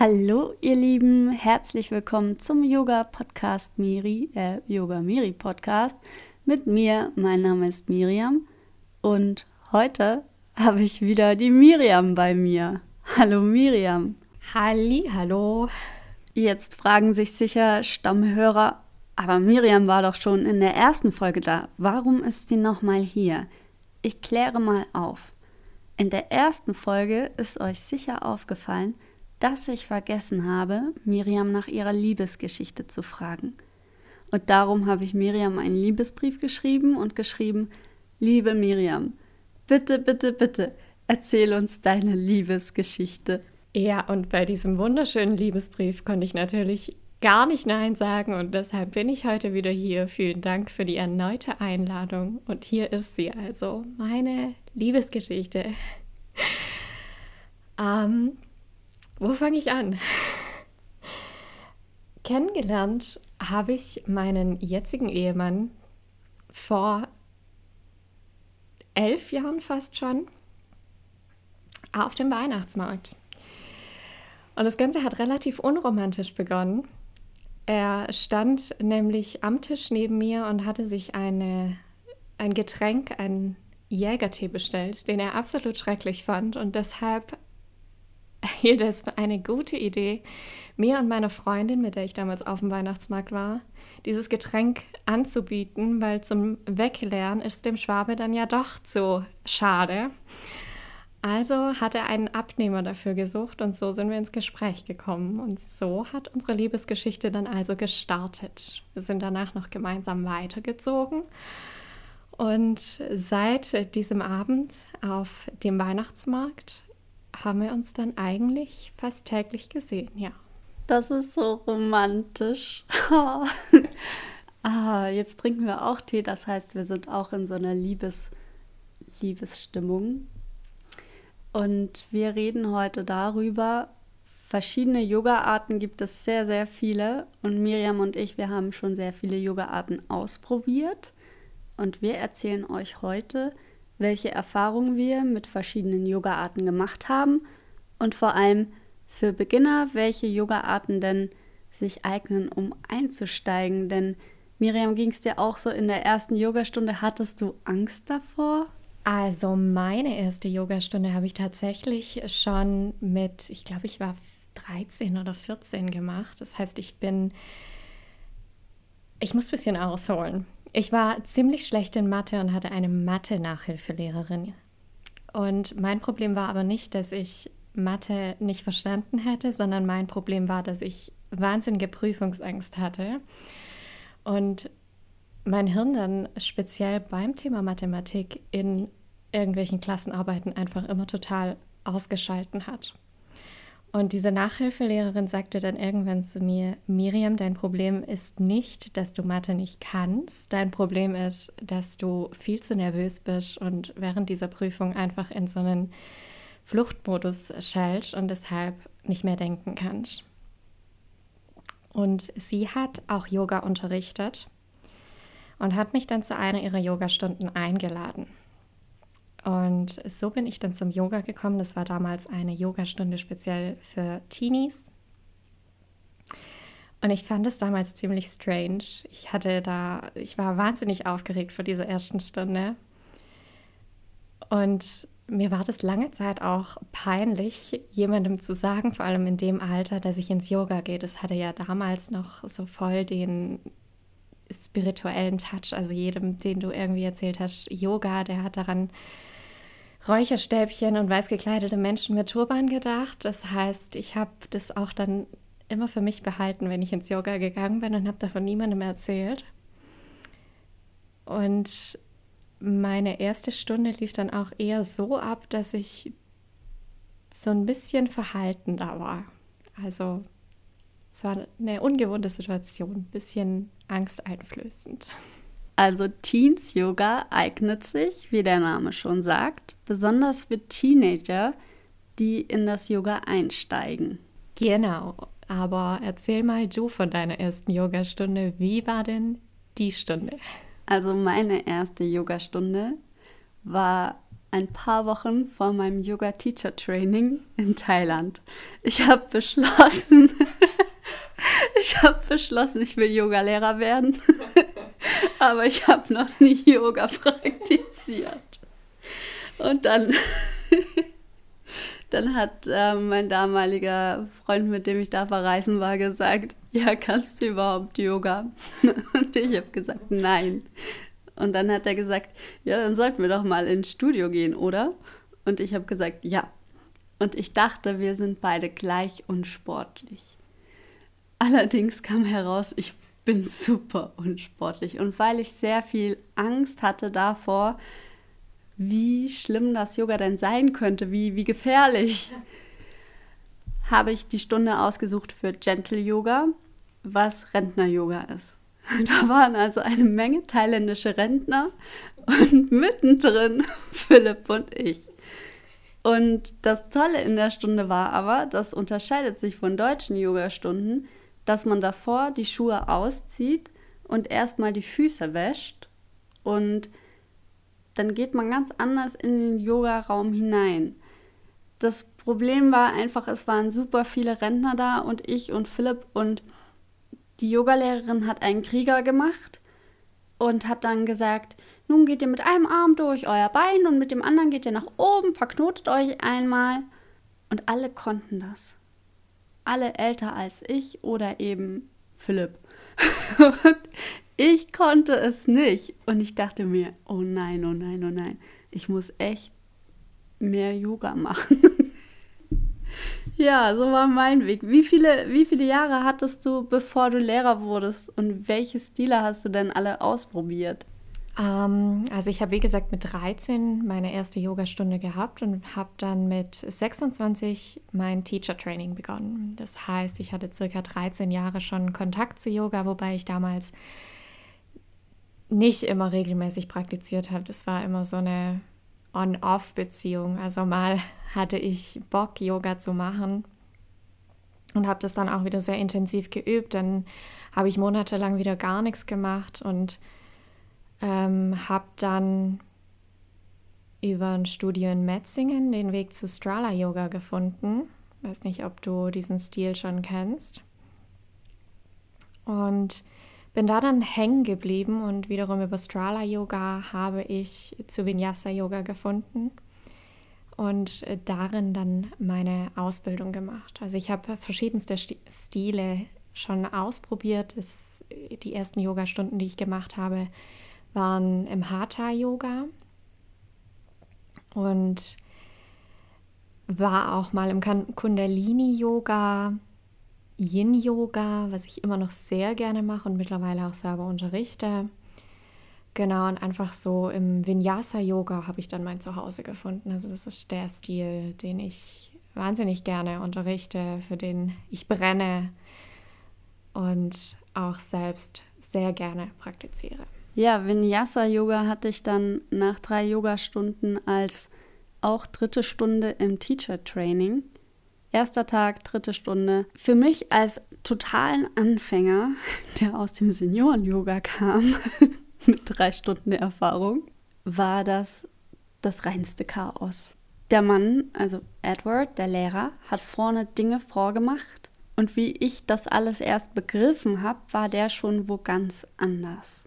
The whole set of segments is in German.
Hallo, ihr Lieben, herzlich willkommen zum Yoga Podcast Miri, äh, Yoga Miri Podcast mit mir. Mein Name ist Miriam und heute habe ich wieder die Miriam bei mir. Hallo Miriam. Halli, hallo. Jetzt fragen sich sicher Stammhörer, aber Miriam war doch schon in der ersten Folge da. Warum ist sie nochmal hier? Ich kläre mal auf. In der ersten Folge ist euch sicher aufgefallen, dass ich vergessen habe, Miriam nach ihrer Liebesgeschichte zu fragen. Und darum habe ich Miriam einen Liebesbrief geschrieben und geschrieben, liebe Miriam, bitte, bitte, bitte, erzähl uns deine Liebesgeschichte. Ja, und bei diesem wunderschönen Liebesbrief konnte ich natürlich gar nicht Nein sagen und deshalb bin ich heute wieder hier. Vielen Dank für die erneute Einladung und hier ist sie also, meine Liebesgeschichte. ähm, wo fange ich an? Kennengelernt habe ich meinen jetzigen Ehemann vor elf Jahren fast schon auf dem Weihnachtsmarkt. Und das Ganze hat relativ unromantisch begonnen. Er stand nämlich am Tisch neben mir und hatte sich eine, ein Getränk, einen Jägertee bestellt, den er absolut schrecklich fand. Und deshalb hielt es für eine gute Idee, mir und meiner Freundin, mit der ich damals auf dem Weihnachtsmarkt war, dieses Getränk anzubieten, weil zum Wegleeren ist dem Schwabe dann ja doch zu schade. Also hat er einen Abnehmer dafür gesucht und so sind wir ins Gespräch gekommen. Und so hat unsere Liebesgeschichte dann also gestartet. Wir sind danach noch gemeinsam weitergezogen. Und seit diesem Abend auf dem Weihnachtsmarkt haben wir uns dann eigentlich fast täglich gesehen, ja. Das ist so romantisch. ah, jetzt trinken wir auch Tee, das heißt, wir sind auch in so einer Liebes Liebesstimmung. Und wir reden heute darüber, verschiedene Yoga-Arten gibt es sehr, sehr viele. Und Miriam und ich, wir haben schon sehr viele Yoga-Arten ausprobiert. Und wir erzählen euch heute, welche Erfahrungen wir mit verschiedenen Yoga-Arten gemacht haben und vor allem für Beginner, welche Yoga-Arten denn sich eignen, um einzusteigen. Denn Miriam, ging es dir auch so in der ersten Yogastunde? Hattest du Angst davor? Also meine erste Yogastunde habe ich tatsächlich schon mit, ich glaube, ich war 13 oder 14 gemacht. Das heißt, ich bin, ich muss ein bisschen ausholen. Ich war ziemlich schlecht in Mathe und hatte eine Mathe-Nachhilfelehrerin. Und mein Problem war aber nicht, dass ich Mathe nicht verstanden hätte, sondern mein Problem war, dass ich wahnsinnige Prüfungsangst hatte. Und mein Hirn dann speziell beim Thema Mathematik in irgendwelchen Klassenarbeiten einfach immer total ausgeschalten hat. Und diese Nachhilfelehrerin sagte dann irgendwann zu mir, Miriam, dein Problem ist nicht, dass du Mathe nicht kannst. Dein Problem ist, dass du viel zu nervös bist und während dieser Prüfung einfach in so einen Fluchtmodus schältst und deshalb nicht mehr denken kannst. Und sie hat auch Yoga unterrichtet und hat mich dann zu einer ihrer Yogastunden eingeladen. Und so bin ich dann zum Yoga gekommen. Das war damals eine Yogastunde speziell für Teenies. Und ich fand es damals ziemlich strange. Ich hatte da, ich war wahnsinnig aufgeregt vor dieser ersten Stunde. Und mir war das lange Zeit auch peinlich, jemandem zu sagen, vor allem in dem Alter, dass ich ins Yoga gehe. Das hatte ja damals noch so voll den spirituellen Touch. Also jedem, den du irgendwie erzählt hast, Yoga, der hat daran Räucherstäbchen und weiß gekleidete Menschen mit Turban gedacht. Das heißt, ich habe das auch dann immer für mich behalten, wenn ich ins Yoga gegangen bin und habe davon niemandem erzählt. Und meine erste Stunde lief dann auch eher so ab, dass ich so ein bisschen verhalten da war. Also es war eine ungewohnte Situation, ein bisschen angsteinflößend. Also Teens Yoga eignet sich, wie der Name schon sagt, besonders für Teenager, die in das Yoga einsteigen. Genau, aber erzähl mal du von deiner ersten Yogastunde. Wie war denn die Stunde? Also meine erste Yogastunde war ein paar Wochen vor meinem Yoga Teacher Training in Thailand. Ich habe beschlossen, ich habe beschlossen, ich will Yogalehrer werden, aber ich habe noch nie Yoga praktiziert. Und dann, dann hat äh, mein damaliger Freund, mit dem ich da verreisen war, gesagt, ja, kannst du überhaupt Yoga? Und ich habe gesagt, nein. Und dann hat er gesagt, ja, dann sollten wir doch mal ins Studio gehen, oder? Und ich habe gesagt, ja. Und ich dachte, wir sind beide gleich unsportlich. Allerdings kam heraus, ich bin super unsportlich. Und weil ich sehr viel Angst hatte davor, wie schlimm das Yoga denn sein könnte, wie, wie gefährlich, habe ich die Stunde ausgesucht für Gentle Yoga, was Rentner-Yoga ist. Da waren also eine Menge thailändische Rentner und mittendrin Philipp und ich. Und das Tolle in der Stunde war aber, das unterscheidet sich von deutschen Yoga-Stunden, dass man davor die Schuhe auszieht und erstmal die Füße wäscht und dann geht man ganz anders in den Yoga-Raum hinein. Das Problem war einfach, es waren super viele Rentner da und ich und Philipp und die Yogalehrerin hat einen Krieger gemacht und hat dann gesagt, nun geht ihr mit einem Arm durch euer Bein und mit dem anderen geht ihr nach oben, verknotet euch einmal. Und alle konnten das. Alle älter als ich oder eben Philipp. ich konnte es nicht. Und ich dachte mir, oh nein, oh nein, oh nein, ich muss echt mehr Yoga machen. Ja, so war mein Weg. Wie viele, wie viele Jahre hattest du, bevor du Lehrer wurdest? Und welche Stile hast du denn alle ausprobiert? Ähm, also ich habe, wie gesagt, mit 13 meine erste Yogastunde gehabt und habe dann mit 26 mein Teacher-Training begonnen. Das heißt, ich hatte circa 13 Jahre schon Kontakt zu Yoga, wobei ich damals nicht immer regelmäßig praktiziert habe. Das war immer so eine On-Off-Beziehung. Also mal hatte ich Bock, Yoga zu machen und habe das dann auch wieder sehr intensiv geübt. Dann habe ich monatelang wieder gar nichts gemacht und ähm, habe dann über ein Studio in Metzingen den Weg zu Strala Yoga gefunden. Weiß nicht, ob du diesen Stil schon kennst. Und bin da dann hängen geblieben und wiederum über Strala Yoga habe ich zu Vinyasa Yoga gefunden und äh, darin dann meine Ausbildung gemacht. Also ich habe verschiedenste Stile schon ausprobiert. Das, die ersten Yoga-Stunden, die ich gemacht habe, waren im Hatha Yoga und war auch mal im Kundalini Yoga Yin-Yoga, was ich immer noch sehr gerne mache und mittlerweile auch selber unterrichte. Genau, und einfach so im Vinyasa-Yoga habe ich dann mein Zuhause gefunden. Also das ist der Stil, den ich wahnsinnig gerne unterrichte, für den ich brenne und auch selbst sehr gerne praktiziere. Ja, Vinyasa-Yoga hatte ich dann nach drei Yogastunden als auch dritte Stunde im Teacher-Training. Erster Tag, dritte Stunde. Für mich als totalen Anfänger, der aus dem Senioren-Yoga kam, mit drei Stunden Erfahrung, war das das reinste Chaos. Der Mann, also Edward, der Lehrer, hat vorne Dinge vorgemacht und wie ich das alles erst begriffen habe, war der schon wo ganz anders.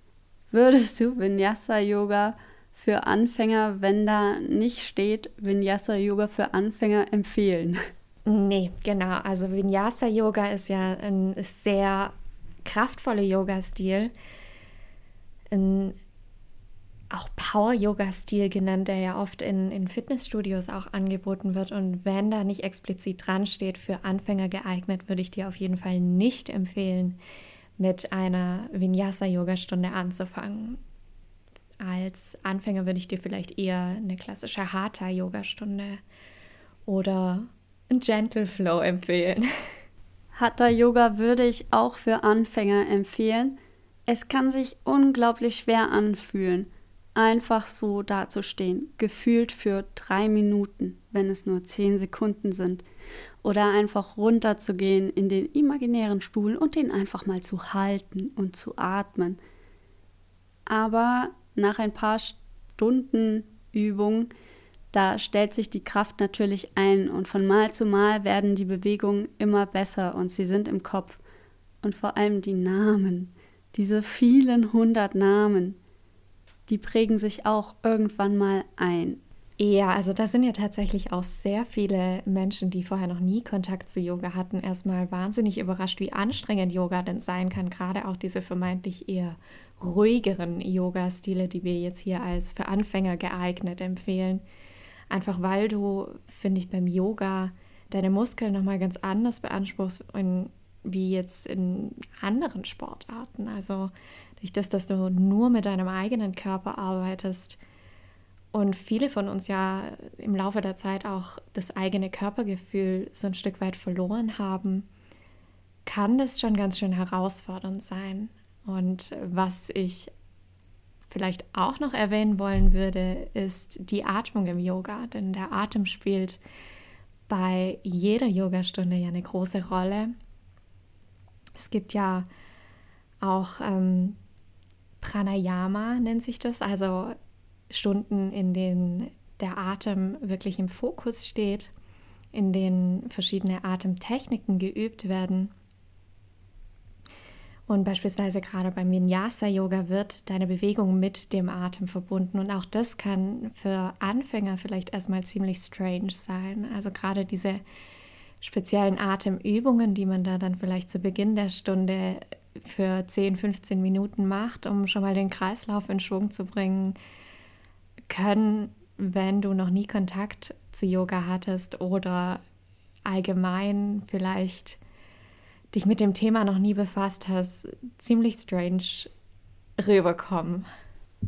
Würdest du Vinyasa Yoga für Anfänger, wenn da nicht steht Vinyasa Yoga für Anfänger empfehlen? Nee, genau. Also Vinyasa Yoga ist ja ein sehr kraftvoller Yoga-Stil. Ein auch Power-Yoga-Stil genannt, der ja oft in, in Fitnessstudios auch angeboten wird. Und wenn da nicht explizit dran steht, für Anfänger geeignet, würde ich dir auf jeden Fall nicht empfehlen, mit einer Vinyasa-Yoga-Stunde anzufangen. Als Anfänger würde ich dir vielleicht eher eine klassische Hatha-Yoga-Stunde oder Gentle Flow empfehlen. Hatha Yoga würde ich auch für Anfänger empfehlen. Es kann sich unglaublich schwer anfühlen, einfach so dazustehen, gefühlt für drei Minuten, wenn es nur zehn Sekunden sind. Oder einfach runterzugehen in den imaginären Stuhl und den einfach mal zu halten und zu atmen. Aber nach ein paar Stunden Übung da stellt sich die Kraft natürlich ein und von Mal zu Mal werden die Bewegungen immer besser und sie sind im Kopf. Und vor allem die Namen, diese vielen hundert Namen, die prägen sich auch irgendwann mal ein. Ja, also da sind ja tatsächlich auch sehr viele Menschen, die vorher noch nie Kontakt zu Yoga hatten, erstmal wahnsinnig überrascht, wie anstrengend Yoga denn sein kann. Gerade auch diese vermeintlich eher ruhigeren Yoga-Stile, die wir jetzt hier als für Anfänger geeignet empfehlen. Einfach weil du, finde ich, beim Yoga deine Muskeln nochmal ganz anders beanspruchst in, wie jetzt in anderen Sportarten. Also durch das, dass du nur mit deinem eigenen Körper arbeitest und viele von uns ja im Laufe der Zeit auch das eigene Körpergefühl so ein Stück weit verloren haben, kann das schon ganz schön herausfordernd sein. Und was ich vielleicht auch noch erwähnen wollen würde, ist die Atmung im Yoga, denn der Atem spielt bei jeder Yogastunde ja eine große Rolle. Es gibt ja auch ähm, Pranayama, nennt sich das, also Stunden, in denen der Atem wirklich im Fokus steht, in denen verschiedene Atemtechniken geübt werden. Und beispielsweise gerade beim Vinyasa-Yoga wird deine Bewegung mit dem Atem verbunden. Und auch das kann für Anfänger vielleicht erstmal ziemlich strange sein. Also gerade diese speziellen Atemübungen, die man da dann vielleicht zu Beginn der Stunde für 10, 15 Minuten macht, um schon mal den Kreislauf in Schwung zu bringen, können, wenn du noch nie Kontakt zu Yoga hattest oder allgemein vielleicht dich mit dem Thema noch nie befasst hast, ziemlich strange rüberkommen.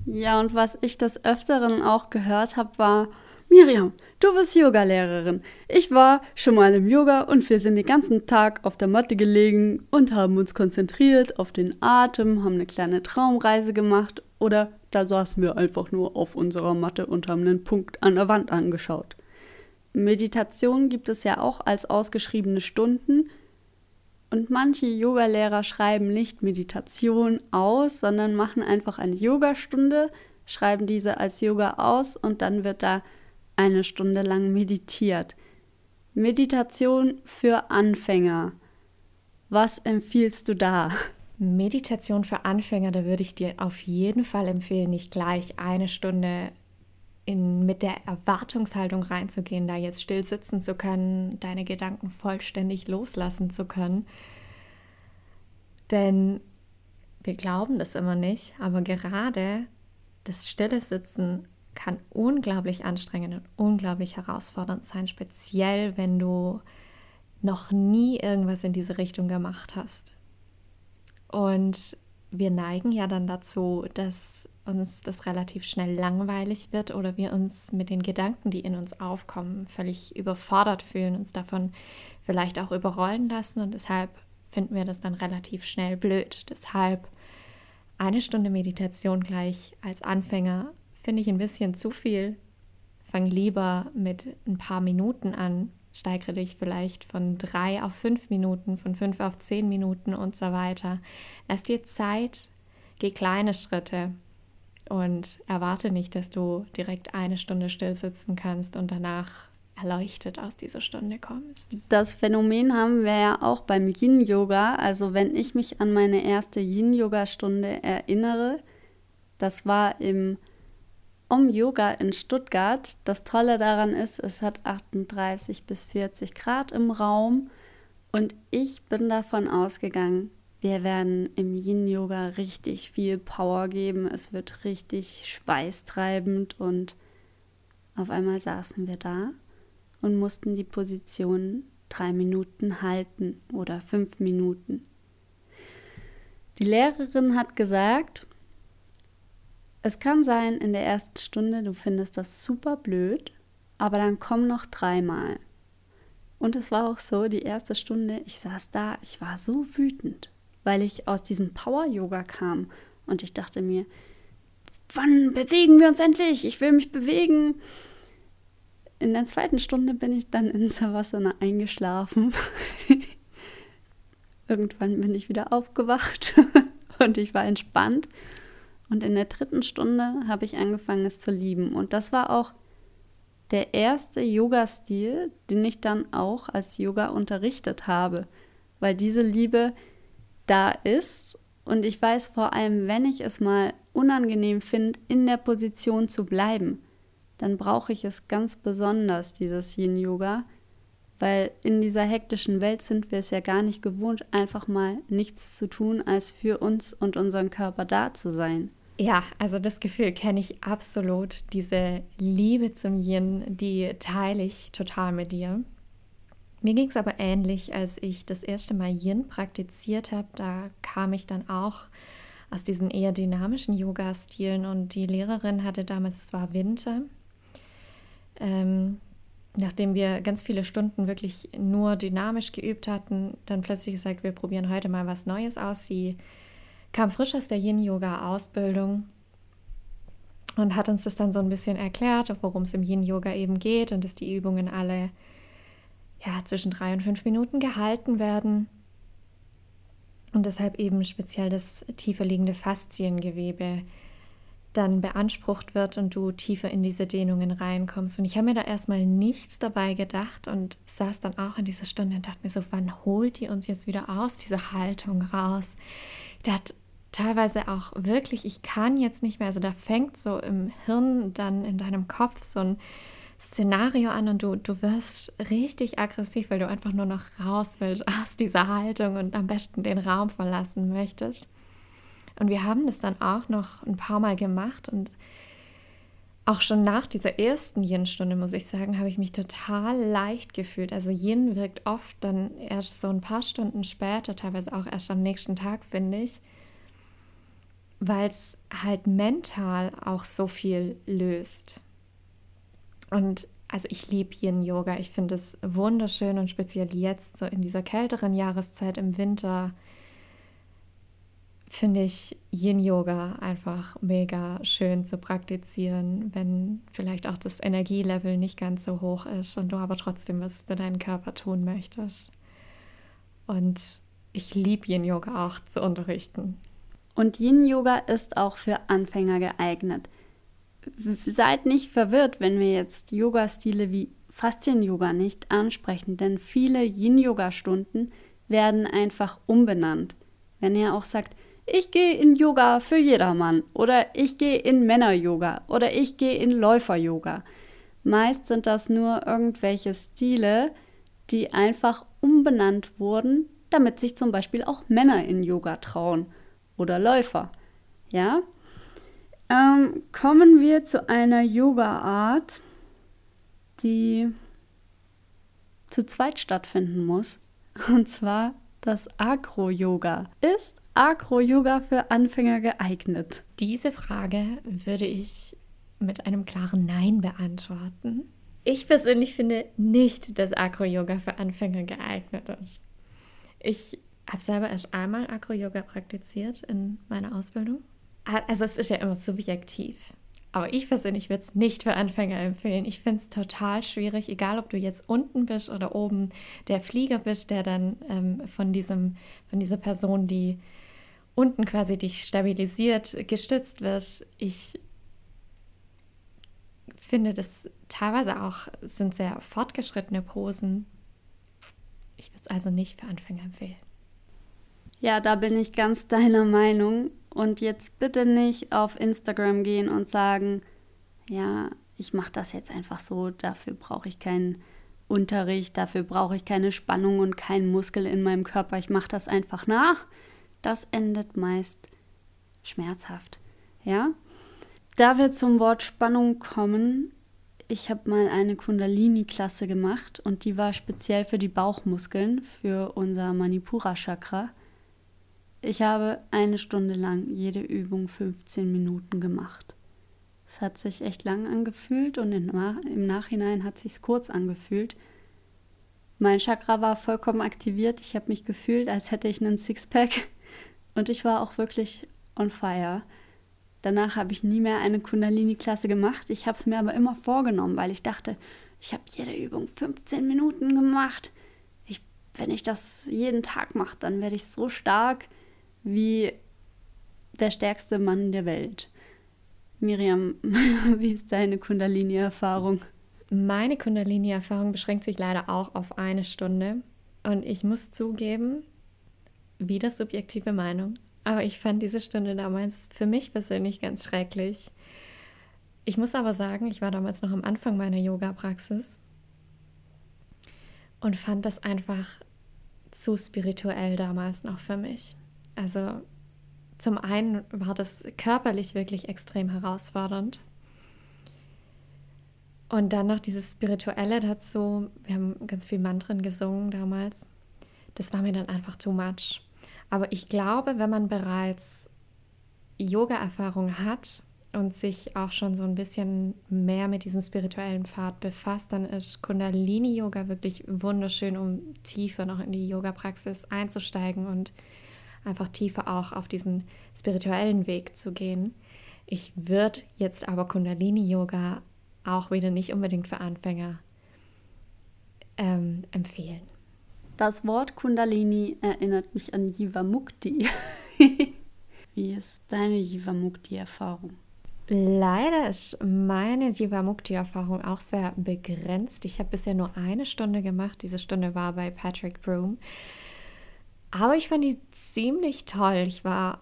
Ja, und was ich des Öfteren auch gehört habe, war, Miriam, du bist Yogalehrerin. Ich war schon mal im Yoga und wir sind den ganzen Tag auf der Matte gelegen und haben uns konzentriert auf den Atem, haben eine kleine Traumreise gemacht oder da saßen wir einfach nur auf unserer Matte und haben einen Punkt an der Wand angeschaut. Meditation gibt es ja auch als ausgeschriebene Stunden, und manche Yogalehrer schreiben nicht Meditation aus, sondern machen einfach eine Yogastunde, schreiben diese als Yoga aus und dann wird da eine Stunde lang meditiert. Meditation für Anfänger. Was empfiehlst du da? Meditation für Anfänger, da würde ich dir auf jeden Fall empfehlen, nicht gleich eine Stunde in, mit der Erwartungshaltung reinzugehen, da jetzt still sitzen zu können, deine Gedanken vollständig loslassen zu können. Denn wir glauben das immer nicht, aber gerade das stille Sitzen kann unglaublich anstrengend und unglaublich herausfordernd sein, speziell wenn du noch nie irgendwas in diese Richtung gemacht hast. Und wir neigen ja dann dazu, dass uns das relativ schnell langweilig wird oder wir uns mit den Gedanken, die in uns aufkommen, völlig überfordert fühlen, uns davon vielleicht auch überrollen lassen und deshalb finden wir das dann relativ schnell blöd. Deshalb eine Stunde Meditation gleich als Anfänger finde ich ein bisschen zu viel. Fang lieber mit ein paar Minuten an, steigere dich vielleicht von drei auf fünf Minuten, von fünf auf zehn Minuten und so weiter. Lass dir Zeit, geh kleine Schritte und erwarte nicht, dass du direkt eine Stunde still sitzen kannst und danach erleuchtet aus dieser Stunde kommst. Das Phänomen haben wir ja auch beim Yin-Yoga. Also wenn ich mich an meine erste Yin-Yoga-Stunde erinnere, das war im Om Yoga in Stuttgart. Das Tolle daran ist, es hat 38 bis 40 Grad im Raum und ich bin davon ausgegangen, wir werden im Yin-Yoga richtig viel Power geben. Es wird richtig schweißtreibend und auf einmal saßen wir da und mussten die Position drei Minuten halten oder fünf Minuten. Die Lehrerin hat gesagt, es kann sein, in der ersten Stunde, du findest das super blöd, aber dann komm noch dreimal. Und es war auch so, die erste Stunde, ich saß da, ich war so wütend weil ich aus diesem Power-Yoga kam. Und ich dachte mir, wann bewegen wir uns endlich? Ich will mich bewegen. In der zweiten Stunde bin ich dann in Savasana eingeschlafen. Irgendwann bin ich wieder aufgewacht und ich war entspannt. Und in der dritten Stunde habe ich angefangen, es zu lieben. Und das war auch der erste Yoga-Stil, den ich dann auch als Yoga unterrichtet habe, weil diese Liebe da ist und ich weiß vor allem, wenn ich es mal unangenehm finde, in der Position zu bleiben, dann brauche ich es ganz besonders, dieses Yin-Yoga, weil in dieser hektischen Welt sind wir es ja gar nicht gewohnt, einfach mal nichts zu tun, als für uns und unseren Körper da zu sein. Ja, also das Gefühl kenne ich absolut. Diese Liebe zum Yin, die teile ich total mit dir. Mir ging es aber ähnlich, als ich das erste Mal Yin praktiziert habe. Da kam ich dann auch aus diesen eher dynamischen Yoga-Stilen und die Lehrerin hatte damals, es war Winter, ähm, nachdem wir ganz viele Stunden wirklich nur dynamisch geübt hatten, dann plötzlich gesagt, wir probieren heute mal was Neues aus. Sie kam frisch aus der Yin-Yoga-Ausbildung und hat uns das dann so ein bisschen erklärt, worum es im Yin-Yoga eben geht und dass die Übungen alle ja, zwischen drei und fünf Minuten gehalten werden und deshalb eben speziell das tiefer liegende Fasziengewebe dann beansprucht wird und du tiefer in diese Dehnungen reinkommst. Und ich habe mir da erstmal nichts dabei gedacht und saß dann auch in dieser Stunde und dachte mir so, wann holt die uns jetzt wieder aus dieser Haltung raus? Ich dachte, teilweise auch wirklich, ich kann jetzt nicht mehr, also da fängt so im Hirn, dann in deinem Kopf so ein Szenario an und du, du wirst richtig aggressiv, weil du einfach nur noch raus willst aus dieser Haltung und am besten den Raum verlassen möchtest. Und wir haben das dann auch noch ein paar Mal gemacht und auch schon nach dieser ersten Yin-Stunde, muss ich sagen, habe ich mich total leicht gefühlt. Also Yin wirkt oft dann erst so ein paar Stunden später, teilweise auch erst am nächsten Tag, finde ich weil es halt mental auch so viel löst. Und also ich liebe Yin-Yoga. Ich finde es wunderschön und speziell jetzt, so in dieser kälteren Jahreszeit im Winter, finde ich Yin-Yoga einfach mega schön zu praktizieren, wenn vielleicht auch das Energielevel nicht ganz so hoch ist und du aber trotzdem was für deinen Körper tun möchtest. Und ich liebe Yin-Yoga auch zu unterrichten. Und Yin-Yoga ist auch für Anfänger geeignet. Seid nicht verwirrt, wenn wir jetzt Yoga-Stile wie Faszien-Yoga nicht ansprechen, denn viele Yin-Yoga-Stunden werden einfach umbenannt. Wenn ihr auch sagt, ich gehe in Yoga für jedermann oder ich gehe in Männer-Yoga oder ich gehe in Läufer-Yoga. Meist sind das nur irgendwelche Stile, die einfach umbenannt wurden, damit sich zum Beispiel auch Männer in Yoga trauen oder Läufer. Ja? Ähm, kommen wir zu einer Yoga-Art, die zu zweit stattfinden muss. Und zwar das Agro-Yoga. Ist Agro-Yoga für Anfänger geeignet? Diese Frage würde ich mit einem klaren Nein beantworten. Ich persönlich finde nicht, dass Agro-Yoga für Anfänger geeignet ist. Ich habe selber erst einmal Acro-Yoga praktiziert in meiner Ausbildung. Also es ist ja immer subjektiv. Aber ich persönlich würde es nicht für Anfänger empfehlen. Ich finde es total schwierig, egal ob du jetzt unten bist oder oben der Flieger bist, der dann ähm, von, diesem, von dieser Person, die unten quasi dich stabilisiert, gestützt wird. Ich finde das teilweise auch sind sehr fortgeschrittene Posen. Ich würde es also nicht für Anfänger empfehlen. Ja, da bin ich ganz deiner Meinung. Und jetzt bitte nicht auf Instagram gehen und sagen, ja, ich mache das jetzt einfach so, dafür brauche ich keinen Unterricht, dafür brauche ich keine Spannung und keinen Muskel in meinem Körper, ich mache das einfach nach. Das endet meist schmerzhaft. Ja? Da wir zum Wort Spannung kommen, ich habe mal eine Kundalini-Klasse gemacht und die war speziell für die Bauchmuskeln, für unser Manipura-Chakra. Ich habe eine Stunde lang jede Übung 15 Minuten gemacht. Es hat sich echt lang angefühlt und im Nachhinein hat sich kurz angefühlt. Mein Chakra war vollkommen aktiviert. Ich habe mich gefühlt, als hätte ich einen Sixpack und ich war auch wirklich on fire. Danach habe ich nie mehr eine Kundalini-Klasse gemacht. Ich habe es mir aber immer vorgenommen, weil ich dachte, ich habe jede Übung 15 Minuten gemacht. Ich, wenn ich das jeden Tag mache, dann werde ich so stark wie der stärkste Mann der Welt. Miriam, wie ist deine Kundalini-Erfahrung? meine Kundalini-Erfahrung beschränkt sich leider auch auf eine Stunde. Und ich muss zugeben, wieder subjektive Meinung, aber ich fand diese Stunde damals für mich persönlich ganz schrecklich. Ich muss aber sagen, ich war damals noch am Anfang meiner Yoga-Praxis und fand das einfach zu spirituell damals noch für mich. Also zum einen war das körperlich wirklich extrem herausfordernd. Und dann noch dieses Spirituelle dazu. Wir haben ganz viel Mantren gesungen damals. Das war mir dann einfach too much. Aber ich glaube, wenn man bereits Yoga-Erfahrung hat und sich auch schon so ein bisschen mehr mit diesem spirituellen Pfad befasst, dann ist Kundalini-Yoga wirklich wunderschön, um tiefer noch in die Yoga-Praxis einzusteigen und einfach tiefer auch auf diesen spirituellen Weg zu gehen. Ich würde jetzt aber Kundalini-Yoga auch wieder nicht unbedingt für Anfänger ähm, empfehlen. Das Wort Kundalini erinnert mich an Jiva Mukti. Wie ist deine Jiva Mukti-Erfahrung? Leider ist meine Jiva Mukti-Erfahrung auch sehr begrenzt. Ich habe bisher nur eine Stunde gemacht. Diese Stunde war bei Patrick Broom. Aber ich fand die ziemlich toll. Ich war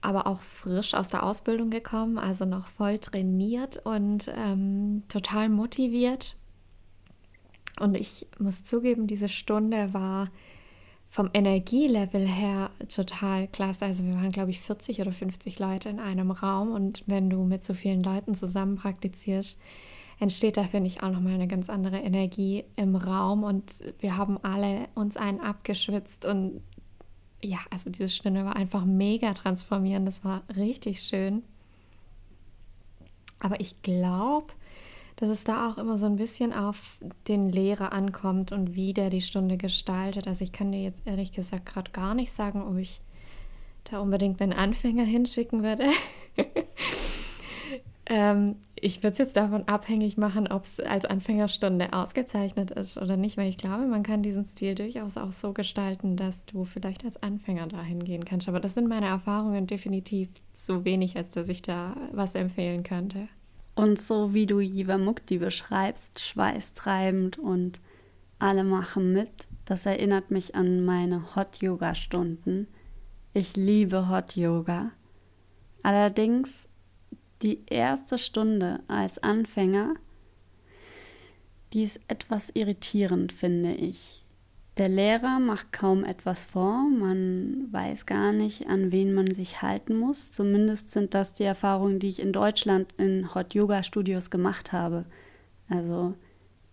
aber auch frisch aus der Ausbildung gekommen, also noch voll trainiert und ähm, total motiviert. Und ich muss zugeben, diese Stunde war vom Energielevel her total klasse. Also wir waren, glaube ich, 40 oder 50 Leute in einem Raum und wenn du mit so vielen Leuten zusammen praktizierst, entsteht da, finde ich, auch nochmal eine ganz andere Energie im Raum und wir haben alle uns einen abgeschwitzt und ja, also diese Stunde war einfach mega transformierend. Das war richtig schön. Aber ich glaube, dass es da auch immer so ein bisschen auf den Lehrer ankommt und wie der die Stunde gestaltet. Also ich kann dir jetzt ehrlich gesagt gerade gar nicht sagen, ob ich da unbedingt einen Anfänger hinschicken würde. Ähm, ich würde es jetzt davon abhängig machen, ob es als Anfängerstunde ausgezeichnet ist oder nicht, weil ich glaube, man kann diesen Stil durchaus auch so gestalten, dass du vielleicht als Anfänger dahin gehen kannst. Aber das sind meine Erfahrungen definitiv zu wenig, als dass ich da was empfehlen könnte. Und so wie du Jiva Mukti beschreibst, schweißtreibend und alle machen mit, das erinnert mich an meine Hot Yoga Stunden. Ich liebe Hot Yoga. Allerdings die erste Stunde als Anfänger, die ist etwas irritierend, finde ich. Der Lehrer macht kaum etwas vor, man weiß gar nicht, an wen man sich halten muss. Zumindest sind das die Erfahrungen, die ich in Deutschland in Hot Yoga Studios gemacht habe. Also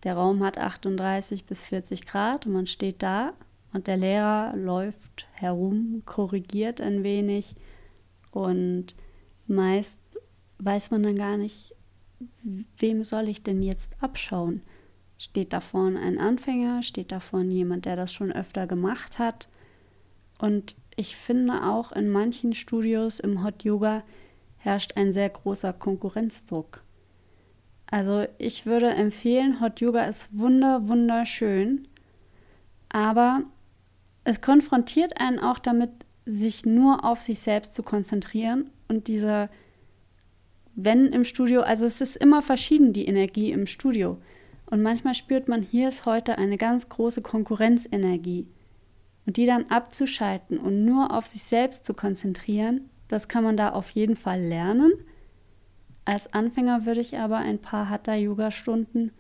der Raum hat 38 bis 40 Grad und man steht da und der Lehrer läuft herum, korrigiert ein wenig und meist weiß man dann gar nicht, wem soll ich denn jetzt abschauen? Steht da vorne ein Anfänger? Steht da vorne jemand, der das schon öfter gemacht hat? Und ich finde auch in manchen Studios im Hot Yoga herrscht ein sehr großer Konkurrenzdruck. Also ich würde empfehlen, Hot Yoga ist wunder, wunderschön, aber es konfrontiert einen auch damit, sich nur auf sich selbst zu konzentrieren und diese wenn im Studio, also es ist immer verschieden, die Energie im Studio. Und manchmal spürt man, hier ist heute eine ganz große Konkurrenzenergie. Und die dann abzuschalten und nur auf sich selbst zu konzentrieren, das kann man da auf jeden Fall lernen. Als Anfänger würde ich aber ein paar Hatha-Yoga-Stunden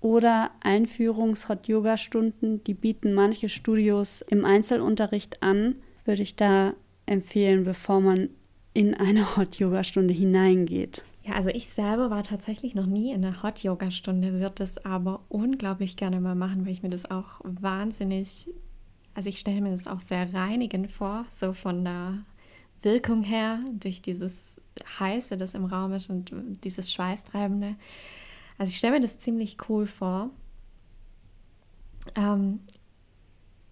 oder Einführungs-Hot-Yoga-Stunden, die bieten manche Studios im Einzelunterricht an, würde ich da empfehlen, bevor man in eine Hot-Yoga-Stunde hineingeht. Ja, also ich selber war tatsächlich noch nie in einer Hot-Yoga-Stunde, würde es aber unglaublich gerne mal machen, weil ich mir das auch wahnsinnig, also ich stelle mir das auch sehr reinigend vor, so von der Wirkung her, durch dieses Heiße, das im Raum ist und dieses Schweißtreibende. Also ich stelle mir das ziemlich cool vor. Ähm,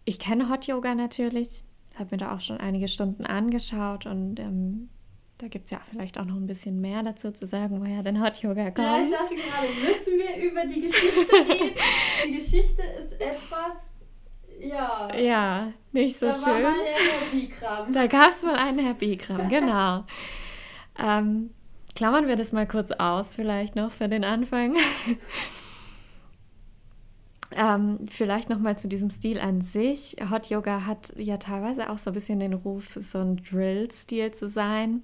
ich kenne Hot Yoga natürlich, habe mir da auch schon einige Stunden angeschaut und ähm, da gibt es ja vielleicht auch noch ein bisschen mehr dazu zu sagen, woher denn Hot Yoga kommt. Ja, ich dachte gerade, müssen wir über die Geschichte reden? die Geschichte ist etwas, ja. Ja, nicht so da schön. Da war mal der. Da gab es mal einen Herr Bikram, genau. ähm, klammern wir das mal kurz aus, vielleicht noch für den Anfang. Ähm, vielleicht noch mal zu diesem Stil an sich. Hot Yoga hat ja teilweise auch so ein bisschen den Ruf, so ein Drill-Stil zu sein.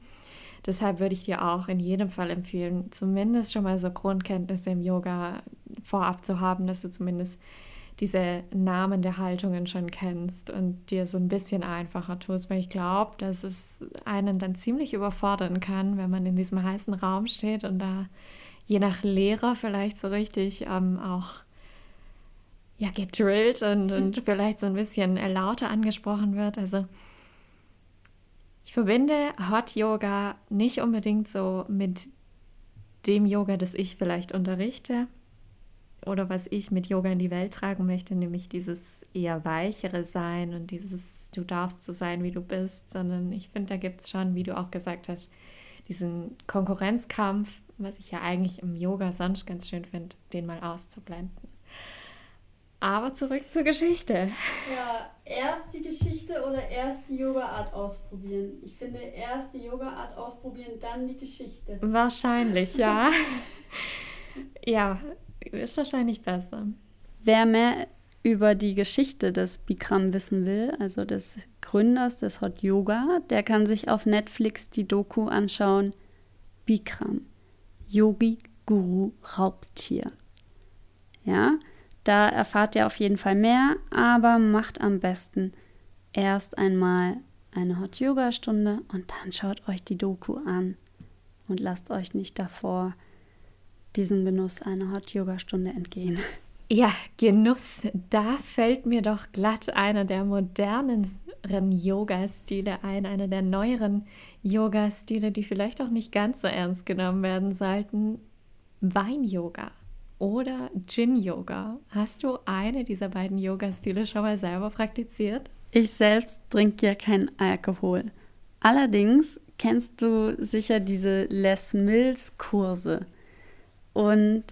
Deshalb würde ich dir auch in jedem Fall empfehlen, zumindest schon mal so Grundkenntnisse im Yoga vorab zu haben, dass du zumindest diese Namen der Haltungen schon kennst und dir so ein bisschen einfacher tust, weil ich glaube, dass es einen dann ziemlich überfordern kann, wenn man in diesem heißen Raum steht und da je nach Lehrer vielleicht so richtig ähm, auch ja, gedrillt und, und vielleicht so ein bisschen lauter angesprochen wird. Also ich verbinde Hot Yoga nicht unbedingt so mit dem Yoga, das ich vielleicht unterrichte oder was ich mit Yoga in die Welt tragen möchte, nämlich dieses eher weichere Sein und dieses Du darfst so sein, wie du bist, sondern ich finde, da gibt es schon, wie du auch gesagt hast, diesen Konkurrenzkampf, was ich ja eigentlich im Yoga sonst ganz schön finde, den mal auszublenden. Aber zurück zur Geschichte. Ja, erst die Geschichte oder erst die Yoga-Art ausprobieren? Ich finde, erst die Yoga-Art ausprobieren, dann die Geschichte. Wahrscheinlich, ja. ja, ist wahrscheinlich besser. Wer mehr über die Geschichte des Bikram wissen will, also des Gründers des Hot Yoga, der kann sich auf Netflix die Doku anschauen. Bikram, Yogi Guru Raubtier. Ja, da erfahrt ihr auf jeden Fall mehr, aber macht am besten erst einmal eine Hot Yoga Stunde und dann schaut euch die Doku an und lasst euch nicht davor diesen Genuss einer Hot Yoga Stunde entgehen. Ja, Genuss, da fällt mir doch glatt einer der moderneren Yoga-Stile ein, einer der neueren Yoga-Stile, die vielleicht auch nicht ganz so ernst genommen werden sollten. Wein-Yoga oder Gin-Yoga. Hast du eine dieser beiden Yoga-Stile schon mal selber praktiziert? Ich selbst trinke ja keinen Alkohol. Allerdings kennst du sicher diese Les Mills-Kurse. Und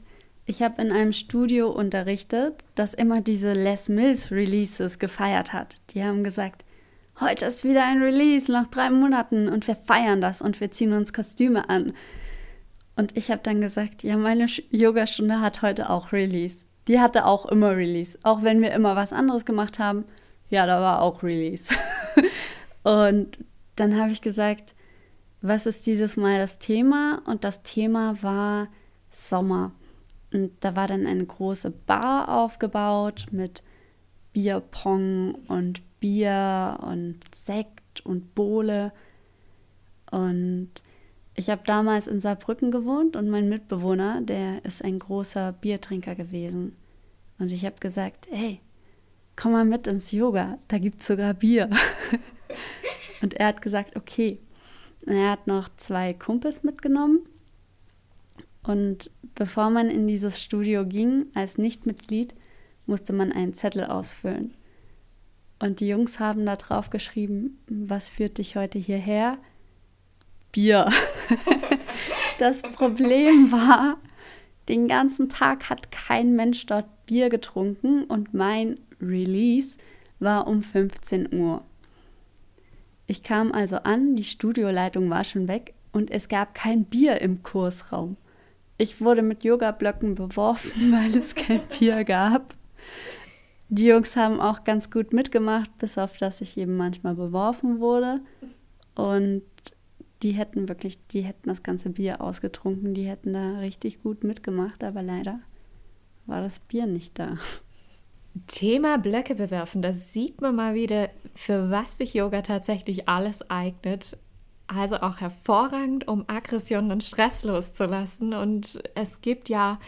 ich habe in einem Studio unterrichtet, das immer diese Les Mills Releases gefeiert hat. Die haben gesagt, heute ist wieder ein Release nach drei Monaten und wir feiern das und wir ziehen uns Kostüme an. Und ich habe dann gesagt, ja, meine Yogastunde hat heute auch Release. Die hatte auch immer Release. Auch wenn wir immer was anderes gemacht haben, ja, da war auch Release. und dann habe ich gesagt, was ist dieses Mal das Thema? Und das Thema war Sommer. Und da war dann eine große Bar aufgebaut mit Bierpong und Bier und Sekt und Bowle. Und ich habe damals in Saarbrücken gewohnt und mein Mitbewohner, der ist ein großer Biertrinker gewesen. Und ich habe gesagt, hey, komm mal mit ins Yoga, da gibt es sogar Bier. und er hat gesagt, okay. Und er hat noch zwei Kumpels mitgenommen. Und bevor man in dieses Studio ging, als Nichtmitglied, musste man einen Zettel ausfüllen. Und die Jungs haben da drauf geschrieben, was führt dich heute hierher? Bier. das Problem war, den ganzen Tag hat kein Mensch dort Bier getrunken und mein Release war um 15 Uhr. Ich kam also an, die Studioleitung war schon weg und es gab kein Bier im Kursraum. Ich wurde mit Yoga-Blöcken beworfen, weil es kein Bier gab. Die Jungs haben auch ganz gut mitgemacht, bis auf dass ich eben manchmal beworfen wurde. Und die hätten wirklich, die hätten das ganze Bier ausgetrunken, die hätten da richtig gut mitgemacht, aber leider war das Bier nicht da. Thema Blöcke bewerfen, da sieht man mal wieder, für was sich Yoga tatsächlich alles eignet. Also auch hervorragend, um Aggressionen und Stress loszulassen. Und es gibt ja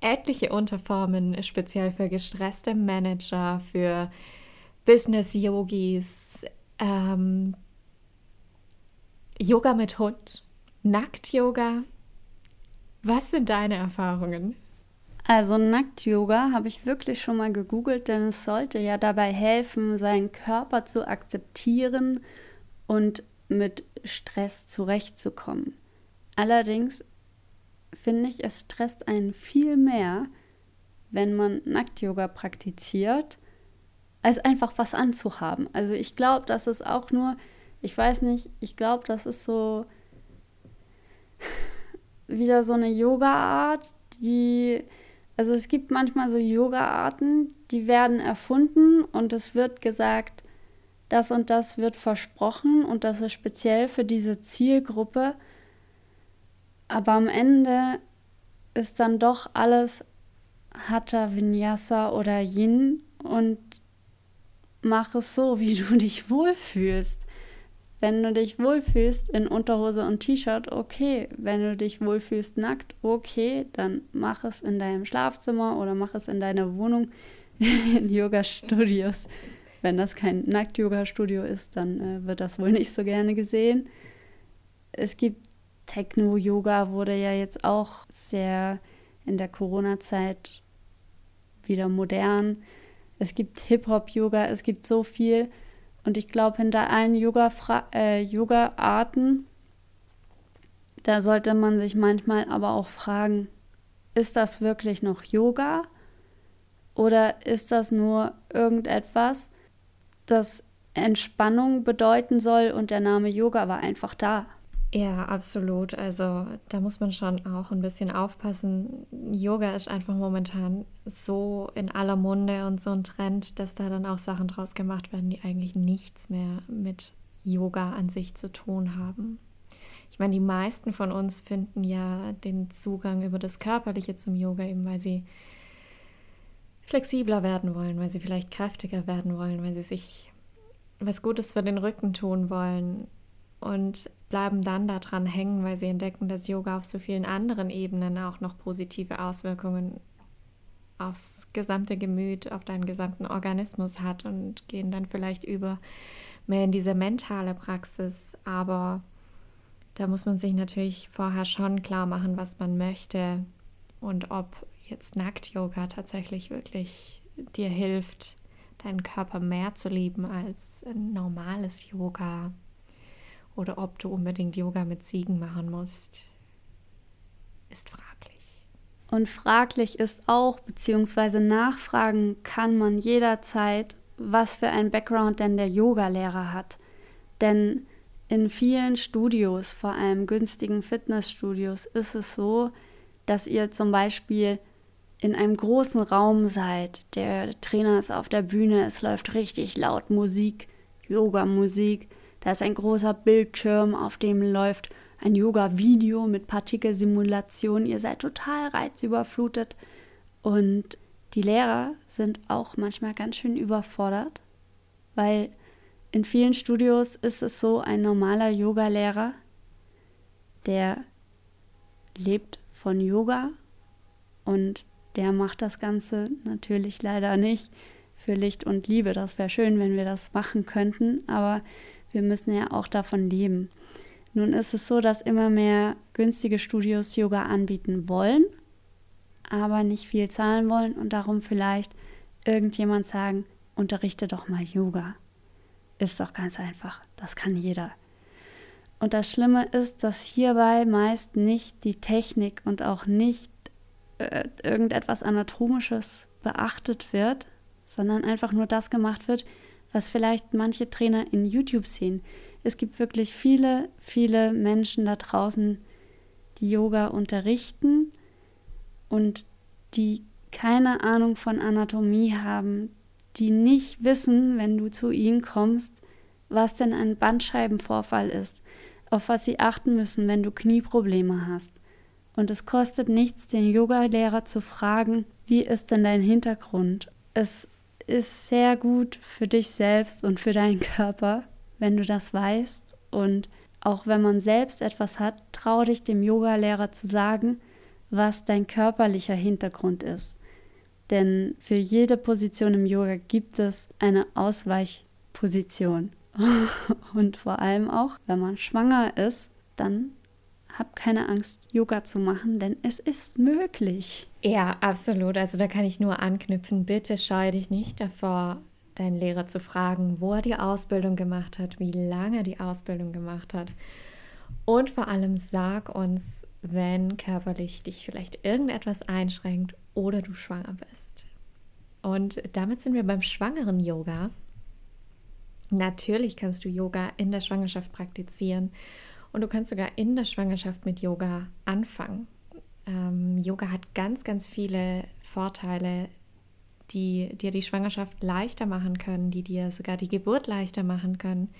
etliche Unterformen, speziell für gestresste Manager, für Business-Yogis, ähm, Yoga mit Hund, Nackt-Yoga. Was sind deine Erfahrungen? Also Nackt-Yoga habe ich wirklich schon mal gegoogelt, denn es sollte ja dabei helfen, seinen Körper zu akzeptieren und mit Stress zurechtzukommen. Allerdings finde ich, es stresst einen viel mehr, wenn man Nackt-Yoga praktiziert, als einfach was anzuhaben. Also ich glaube, dass es auch nur ich weiß nicht, ich glaube, das ist so. wieder so eine Yoga-Art, die, also es gibt manchmal so Yoga-Arten, die werden erfunden und es wird gesagt, das und das wird versprochen und das ist speziell für diese Zielgruppe. Aber am Ende ist dann doch alles Hatha, Vinyasa oder Yin und mach es so, wie du dich wohlfühlst. Wenn du dich wohlfühlst in Unterhose und T-Shirt, okay. Wenn du dich wohlfühlst nackt, okay. Dann mach es in deinem Schlafzimmer oder mach es in deiner Wohnung in Yoga-Studios. Wenn das kein Nackt-Yoga-Studio ist, dann äh, wird das wohl nicht so gerne gesehen. Es gibt Techno-Yoga, wurde ja jetzt auch sehr in der Corona-Zeit wieder modern. Es gibt Hip-Hop-Yoga, es gibt so viel. Und ich glaube, hinter allen Yoga-Arten, äh, da sollte man sich manchmal aber auch fragen, ist das wirklich noch Yoga? Oder ist das nur irgendetwas, das Entspannung bedeuten soll und der Name Yoga war einfach da? Ja, absolut. Also da muss man schon auch ein bisschen aufpassen. Yoga ist einfach momentan so in aller Munde und so ein Trend, dass da dann auch Sachen draus gemacht werden, die eigentlich nichts mehr mit Yoga an sich zu tun haben. Ich meine, die meisten von uns finden ja den Zugang über das Körperliche zum Yoga, eben weil sie flexibler werden wollen, weil sie vielleicht kräftiger werden wollen, weil sie sich was Gutes für den Rücken tun wollen und bleiben dann daran hängen, weil sie entdecken, dass Yoga auf so vielen anderen Ebenen auch noch positive Auswirkungen aufs gesamte Gemüt, auf deinen gesamten Organismus hat und gehen dann vielleicht über mehr in diese mentale Praxis. Aber da muss man sich natürlich vorher schon klar machen, was man möchte und ob jetzt Nackt-Yoga tatsächlich wirklich dir hilft, deinen Körper mehr zu lieben als ein normales Yoga oder ob du unbedingt Yoga mit Ziegen machen musst, ist fraglich. Und fraglich ist auch, beziehungsweise nachfragen kann man jederzeit, was für ein Background denn der Yogalehrer hat. Denn in vielen Studios, vor allem günstigen Fitnessstudios, ist es so, dass ihr zum Beispiel in einem großen Raum seid. Der Trainer ist auf der Bühne, es läuft richtig laut Musik, Yoga-Musik. Da ist ein großer Bildschirm, auf dem läuft ein Yoga-Video mit Partikelsimulation. Ihr seid total reizüberflutet. Und die Lehrer sind auch manchmal ganz schön überfordert, weil in vielen Studios ist es so, ein normaler Yoga-Lehrer, der lebt von Yoga und der macht das Ganze natürlich leider nicht für Licht und Liebe. Das wäre schön, wenn wir das machen könnten, aber wir müssen ja auch davon leben. Nun ist es so, dass immer mehr günstige Studios Yoga anbieten wollen, aber nicht viel zahlen wollen und darum vielleicht irgendjemand sagen, unterrichte doch mal Yoga. Ist doch ganz einfach, das kann jeder. Und das Schlimme ist, dass hierbei meist nicht die Technik und auch nicht äh, irgendetwas Anatomisches beachtet wird, sondern einfach nur das gemacht wird, was vielleicht manche Trainer in YouTube sehen. Es gibt wirklich viele, viele Menschen da draußen, die Yoga unterrichten und die keine Ahnung von Anatomie haben, die nicht wissen, wenn du zu ihnen kommst, was denn ein Bandscheibenvorfall ist, auf was sie achten müssen, wenn du Knieprobleme hast. Und es kostet nichts, den Yogalehrer zu fragen, wie ist denn dein Hintergrund? Es ist sehr gut für dich selbst und für deinen Körper, wenn du das weißt. Und auch wenn man selbst etwas hat, trau dich dem Yogalehrer zu sagen, was dein körperlicher Hintergrund ist. Denn für jede Position im Yoga gibt es eine Ausweichposition. und vor allem auch, wenn man schwanger ist, dann hab keine Angst, Yoga zu machen, denn es ist möglich. Ja, absolut. Also da kann ich nur anknüpfen. Bitte scheue dich nicht davor, deinen Lehrer zu fragen, wo er die Ausbildung gemacht hat, wie lange er die Ausbildung gemacht hat. Und vor allem sag uns, wenn körperlich dich vielleicht irgendetwas einschränkt oder du schwanger bist. Und damit sind wir beim schwangeren Yoga. Natürlich kannst du Yoga in der Schwangerschaft praktizieren Und du kannst sogar in der Schwangerschaft mit Yoga anfangen. Ähm, Yoga hat ganz, ganz viele Vorteile, die dir die Schwangerschaft leichter machen können, die dir sogar die Geburt leichter machen können.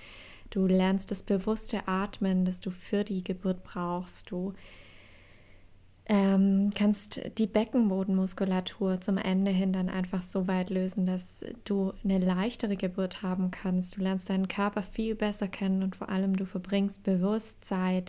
Du lernst das bewusste Atmen, das du für die Geburt brauchst. Du ähm, kannst die Beckenbodenmuskulatur zum Ende hin dann einfach so weit lösen, dass du eine leichtere Geburt haben kannst. Du lernst deinen Körper viel besser kennen und vor allem du verbringst Bewusstsein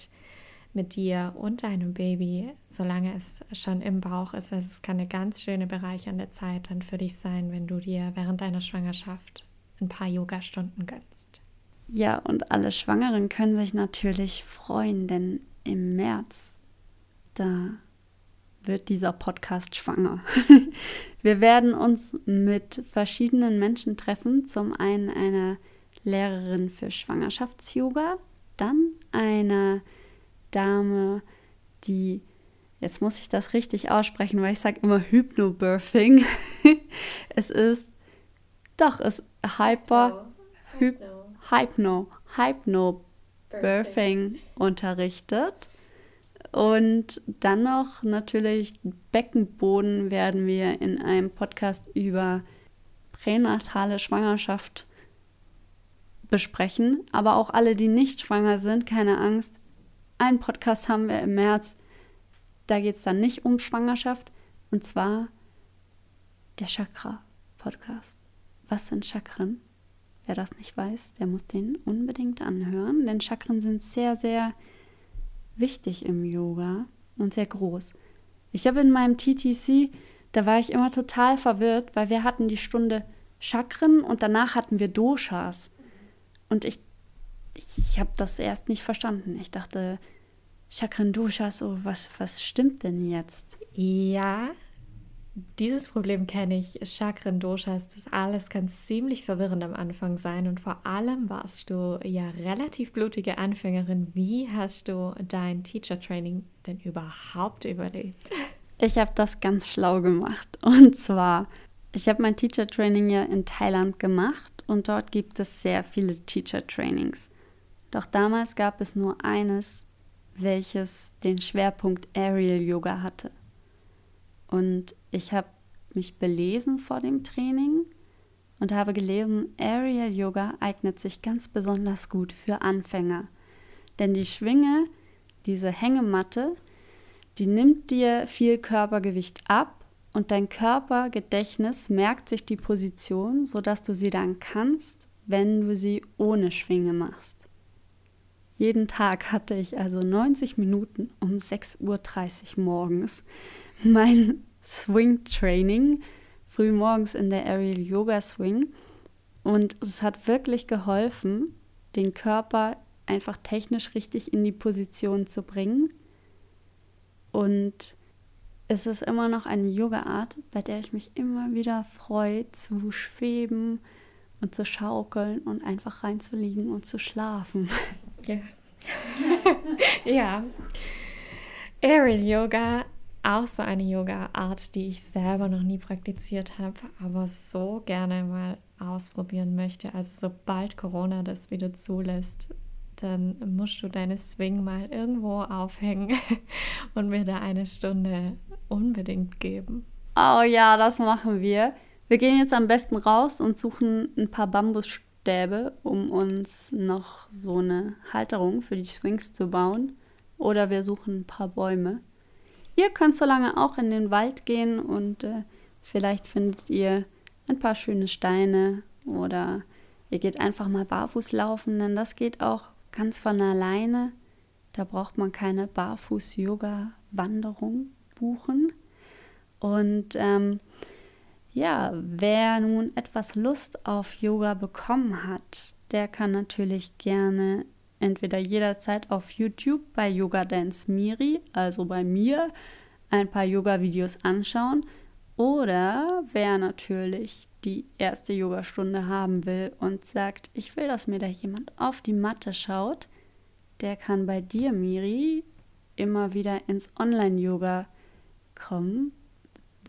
mit dir und deinem Baby, solange es schon im Bauch ist. Also es kann eine ganz schöne bereichernde Zeit dann für dich sein, wenn du dir während deiner Schwangerschaft ein paar Yoga-Stunden gönnst. Ja, und alle Schwangeren können sich natürlich freuen, denn im März, da wird dieser Podcast schwanger. Wir werden uns mit verschiedenen Menschen treffen. Zum einen eine Lehrerin für Schwangerschafts-Yoga, dann eine Dame, die, jetzt muss ich das richtig aussprechen, weil ich sage immer Hypnobirthing. es ist, doch, es ist Hyper, Hypno, Hypno, Hypnobirthing unterrichtet. Und dann noch natürlich Beckenboden werden wir in einem Podcast über pränatale Schwangerschaft besprechen. Aber auch alle, die nicht schwanger sind, keine Angst. Einen Podcast haben wir im März. Da geht es dann nicht um Schwangerschaft. Und zwar der Chakra-Podcast. Was sind Chakren? Wer das nicht weiß, der muss den unbedingt anhören, denn Chakren sind sehr, sehr wichtig im Yoga und sehr groß. Ich habe in meinem TTC, da war ich immer total verwirrt, weil wir hatten die Stunde Chakren und danach hatten wir Doshas. Und ich, ich habe das erst nicht verstanden. Ich dachte, Chakren, Doshas, oh, was, was stimmt denn jetzt? Ja, dieses Problem kenne ich. Chakren, Doshas, das alles kann ziemlich verwirrend am Anfang sein. Und vor allem warst du ja relativ blutige Anfängerin. Wie hast du dein Teacher Training denn überhaupt überlebt? Ich habe das ganz schlau gemacht. Und zwar, ich habe mein Teacher Training ja in Thailand gemacht und dort gibt es sehr viele Teacher Trainings. Doch damals gab es nur eines, welches den Schwerpunkt Aerial Yoga hatte. Und ich habe mich belesen vor dem Training und habe gelesen, Aerial Yoga eignet sich ganz besonders gut für Anfänger. Denn die Schwinge, diese Hängematte, die nimmt dir viel Körpergewicht ab und dein Körpergedächtnis merkt sich die Position, sodass du sie dann kannst, wenn du sie ohne Schwinge machst. Jeden Tag hatte ich also 90 Minuten um 6.30 Uhr morgens mein Swing Training, früh morgens in der Aerial Yoga Swing. Und es hat wirklich geholfen, den Körper einfach technisch richtig in die Position zu bringen. Und es ist immer noch eine Yoga-Art, bei der ich mich immer wieder freue, zu schweben und zu schaukeln und einfach reinzuliegen und zu schlafen. Ja. ja. Aerial Yoga auch so eine Yoga-Art, die ich selber noch nie praktiziert habe, aber so gerne mal ausprobieren möchte. Also sobald Corona das wieder zulässt, dann musst du deine Swing mal irgendwo aufhängen und mir da eine Stunde unbedingt geben. Oh ja, das machen wir. Wir gehen jetzt am besten raus und suchen ein paar Bambusstäbe, um uns noch so eine Halterung für die Swings zu bauen. Oder wir suchen ein paar Bäume. Ihr könnt so lange auch in den Wald gehen und äh, vielleicht findet ihr ein paar schöne Steine oder ihr geht einfach mal barfuß laufen, denn das geht auch ganz von alleine. Da braucht man keine Barfuß-Yoga-Wanderung buchen. Und ähm, ja, wer nun etwas Lust auf Yoga bekommen hat, der kann natürlich gerne entweder jederzeit auf YouTube bei Yoga Dance Miri, also bei mir, ein paar Yoga-Videos anschauen. Oder wer natürlich die erste Yogastunde haben will und sagt, ich will, dass mir da jemand auf die Matte schaut, der kann bei dir, Miri, immer wieder ins Online-Yoga kommen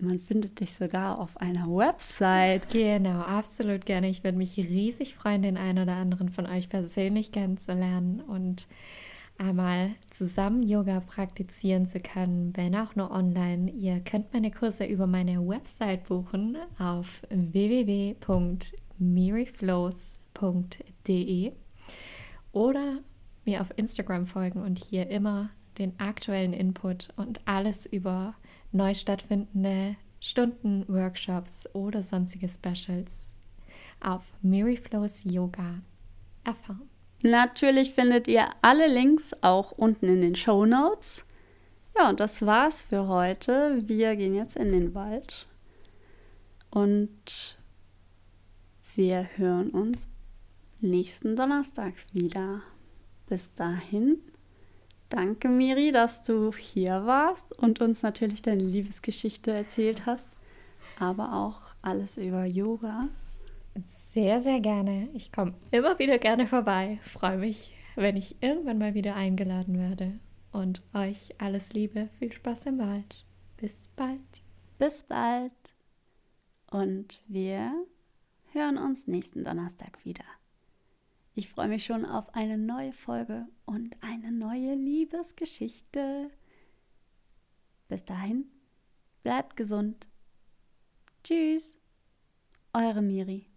man findet dich sogar auf einer Website. Genau, absolut gerne. Ich würde mich riesig freuen, den einen oder anderen von euch persönlich kennenzulernen und einmal zusammen Yoga praktizieren zu können, wenn auch nur online. Ihr könnt meine Kurse über meine Website buchen auf www.miriflows.de oder mir auf Instagram folgen und hier immer den aktuellen Input und alles über neu stattfindende Stunden, Workshops oder sonstige Specials auf Miriflows Yoga erfahren. Natürlich findet ihr alle Links auch unten in den Show Notes. Ja, und das war's für heute. Wir gehen jetzt in den Wald und wir hören uns nächsten Donnerstag wieder. Bis dahin, danke Miri, dass du hier warst und uns natürlich deine Liebesgeschichte erzählt hast, aber auch alles über Yoga. Sehr, sehr gerne. Ich komme immer wieder gerne vorbei. Freue mich, wenn ich irgendwann mal wieder eingeladen werde. Und euch alles Liebe, viel Spaß im Wald. Bis bald. Bis bald. Und wir hören uns nächsten Donnerstag wieder. Ich freue mich schon auf eine neue Folge und eine neue Liebesgeschichte. Bis dahin, bleibt gesund. Tschüss, eure Miri.